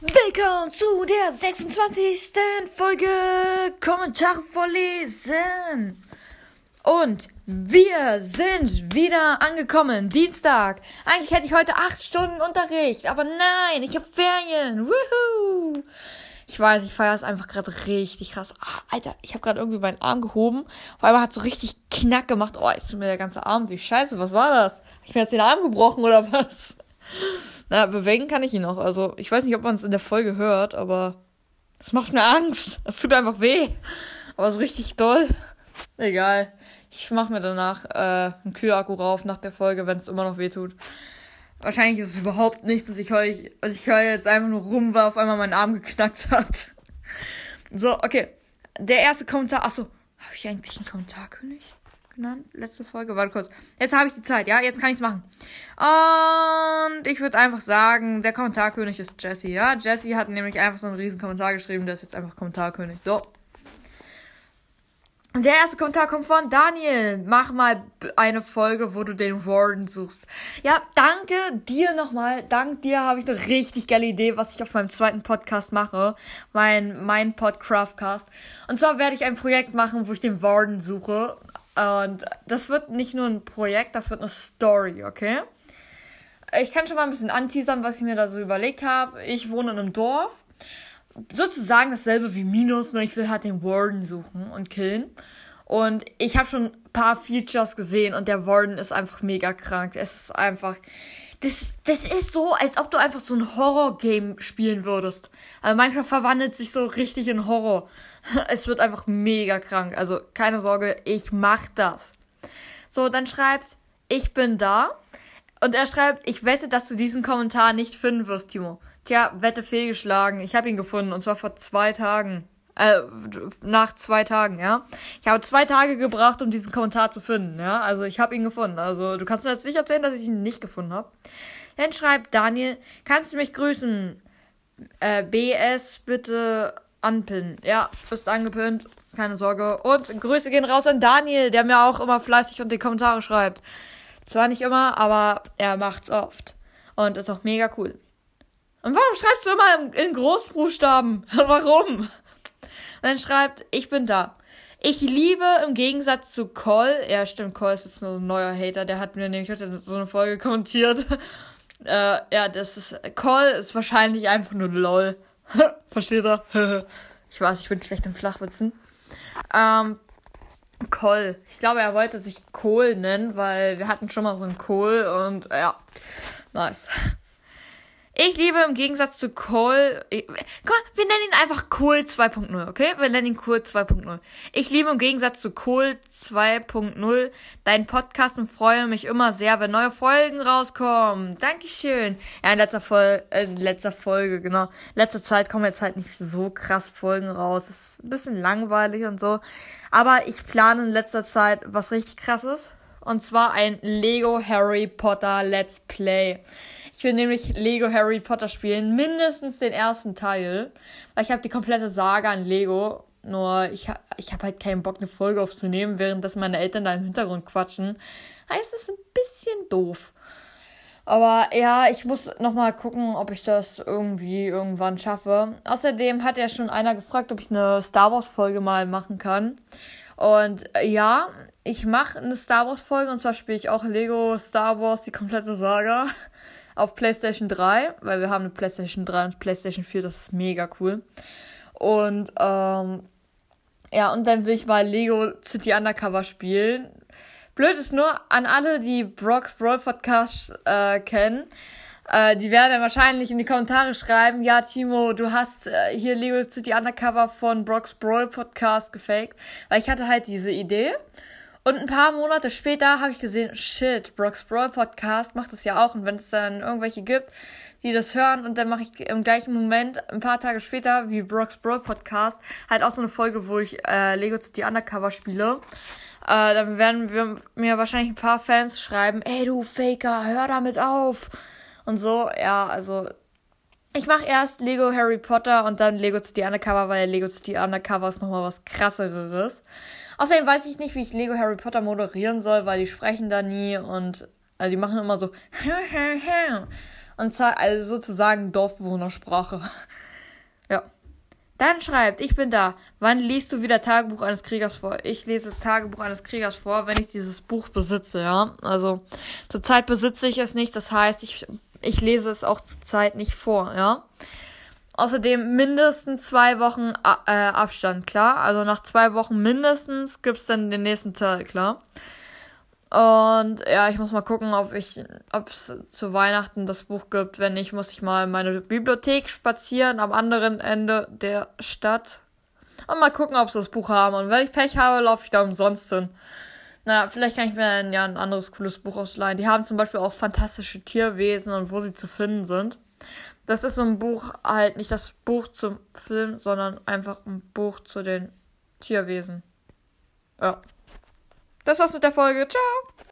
Willkommen zu der 26. Folge Kommentare vorlesen. Und wir sind wieder angekommen. Dienstag. Eigentlich hätte ich heute 8 Stunden Unterricht, aber nein, ich habe Ferien. Woohoo! Ich weiß, ich feiere es einfach gerade richtig krass. Ah, Alter, ich habe gerade irgendwie meinen Arm gehoben. Auf einmal hat so richtig Knack gemacht. Oh, ist mir der ganze Arm wie scheiße. Was war das? Hab ich mir jetzt den Arm gebrochen oder was? Na, bewegen kann ich ihn noch. Also, ich weiß nicht, ob man es in der Folge hört, aber es macht mir Angst. Es tut einfach weh. Aber es ist richtig doll. Egal. Ich mache mir danach äh, einen Kühlakku rauf nach der Folge, wenn es immer noch weh tut. Wahrscheinlich ist es überhaupt nichts und ich höre ich höre jetzt einfach nur rum, weil auf einmal mein Arm geknackt hat. So, okay. Der erste Kommentar. Achso, habe ich eigentlich einen Kommentarkönig? genannt. Letzte Folge. Warte kurz. Jetzt habe ich die Zeit, ja? Jetzt kann ich es machen. Und ich würde einfach sagen, der Kommentarkönig ist Jesse, ja? Jesse hat nämlich einfach so einen riesen Kommentar geschrieben, der ist jetzt einfach Kommentarkönig. So. Der erste Kommentar kommt von Daniel. Mach mal eine Folge, wo du den Warden suchst. Ja, danke dir nochmal. Dank dir habe ich eine richtig geile Idee, was ich auf meinem zweiten Podcast mache. Mein, mein Podcraftcast. Und zwar werde ich ein Projekt machen, wo ich den Warden suche. Und das wird nicht nur ein Projekt, das wird eine Story, okay? Ich kann schon mal ein bisschen anteasern, was ich mir da so überlegt habe. Ich wohne in einem Dorf. Sozusagen dasselbe wie Minus, nur ich will halt den Warden suchen und killen. Und ich habe schon ein paar Features gesehen und der Warden ist einfach mega krank. Es ist einfach. Das, das ist so, als ob du einfach so ein Horror-Game spielen würdest. Also Minecraft verwandelt sich so richtig in Horror. Es wird einfach mega krank. Also keine Sorge, ich mach das. So, dann schreibt, ich bin da. Und er schreibt, ich wette, dass du diesen Kommentar nicht finden wirst, Timo. Tja, Wette fehlgeschlagen. Ich habe ihn gefunden und zwar vor zwei Tagen. Äh, nach zwei Tagen, ja. Ich habe zwei Tage gebraucht, um diesen Kommentar zu finden, ja. Also ich habe ihn gefunden. Also du kannst mir jetzt nicht erzählen, dass ich ihn nicht gefunden habe. Dann schreibt Daniel, kannst du mich grüßen? Äh, BS, bitte anpinnen. Ja, bist angepinnt. Keine Sorge. Und Grüße gehen raus an Daniel, der mir auch immer fleißig und die Kommentare schreibt. Zwar nicht immer, aber er macht's oft. Und ist auch mega cool. Und warum schreibst du immer in, Großbuchstaben? warum? Und dann schreibt, ich bin da. Ich liebe im Gegensatz zu Cole, ja stimmt, Cole ist jetzt ein neuer Hater, der hat mir nämlich heute so eine Folge kommentiert. äh, ja, das ist, Cole ist wahrscheinlich einfach nur LOL. Versteht er? ich weiß, ich bin schlecht im Flachwitzen. Ähm, Kohl. Ich glaube, er wollte sich Kohl nennen, weil wir hatten schon mal so einen Kohl und ja, nice. Ich liebe im Gegensatz zu Cole. Ich, komm, wir nennen ihn einfach Cole 2.0, okay? Wir nennen ihn Cole 2.0. Ich liebe im Gegensatz zu Cole 2.0 deinen Podcast und freue mich immer sehr, wenn neue Folgen rauskommen. Dankeschön. Ja, in letzter, Fol äh, in letzter Folge, genau. Letzter Zeit kommen jetzt halt nicht so krass Folgen raus. ist ein bisschen langweilig und so. Aber ich plane in letzter Zeit was richtig krasses. Und zwar ein Lego Harry Potter Let's Play. Ich will nämlich Lego Harry Potter spielen, mindestens den ersten Teil, weil ich habe die komplette Saga an Lego. Nur ich habe ich hab halt keinen Bock, eine Folge aufzunehmen, während das meine Eltern da im Hintergrund quatschen. Heißt es ein bisschen doof. Aber ja, ich muss nochmal gucken, ob ich das irgendwie irgendwann schaffe. Außerdem hat ja schon einer gefragt, ob ich eine Star Wars Folge mal machen kann. Und ja, ich mache eine Star Wars Folge und zwar spiele ich auch Lego Star Wars, die komplette Saga auf PlayStation 3, weil wir haben eine PlayStation 3 und PlayStation 4, das ist mega cool. Und ähm, ja, und dann will ich mal Lego City Undercover spielen. Blöd ist nur an alle, die Brock's Brawl Podcast äh, kennen. Äh, die werden wahrscheinlich in die Kommentare schreiben, ja, Timo, du hast äh, hier Lego City Undercover von Brock's Brawl Podcast gefaked. Weil ich hatte halt diese Idee. Und ein paar Monate später habe ich gesehen, shit, Brock's Brawl Podcast macht das ja auch. Und wenn es dann irgendwelche gibt, die das hören und dann mache ich im gleichen Moment, ein paar Tage später, wie Brock's Brawl Podcast, halt auch so eine Folge, wo ich äh, Lego City Undercover spiele. Äh, dann werden wir mir wahrscheinlich ein paar Fans schreiben, ey du Faker, hör damit auf. Und so, ja, also Ich mache erst Lego Harry Potter und dann Lego City Undercover, weil Lego City Undercover ist nochmal was krasseres. Außerdem weiß ich nicht, wie ich Lego Harry Potter moderieren soll, weil die sprechen da nie und also die machen immer so und also sozusagen Dorfbewohnersprache. ja. Dann schreibt, ich bin da. Wann liest du wieder Tagebuch eines Kriegers vor? Ich lese Tagebuch eines Kriegers vor, wenn ich dieses Buch besitze, ja. Also zurzeit besitze ich es nicht, das heißt, ich, ich lese es auch zurzeit nicht vor, ja. Außerdem mindestens zwei Wochen äh, Abstand, klar. Also nach zwei Wochen mindestens gibt's dann den nächsten Teil, klar. Und ja, ich muss mal gucken, ob ich, ob es zu Weihnachten das Buch gibt. Wenn nicht, muss ich mal in meine Bibliothek spazieren am anderen Ende der Stadt. Und mal gucken, ob sie das Buch haben. Und wenn ich Pech habe, laufe ich da umsonst hin. Naja, vielleicht kann ich mir ein, ja, ein anderes cooles Buch ausleihen. Die haben zum Beispiel auch fantastische Tierwesen und wo sie zu finden sind. Das ist so ein Buch, halt nicht das Buch zum Film, sondern einfach ein Buch zu den Tierwesen. Ja. Das war's mit der Folge. Ciao.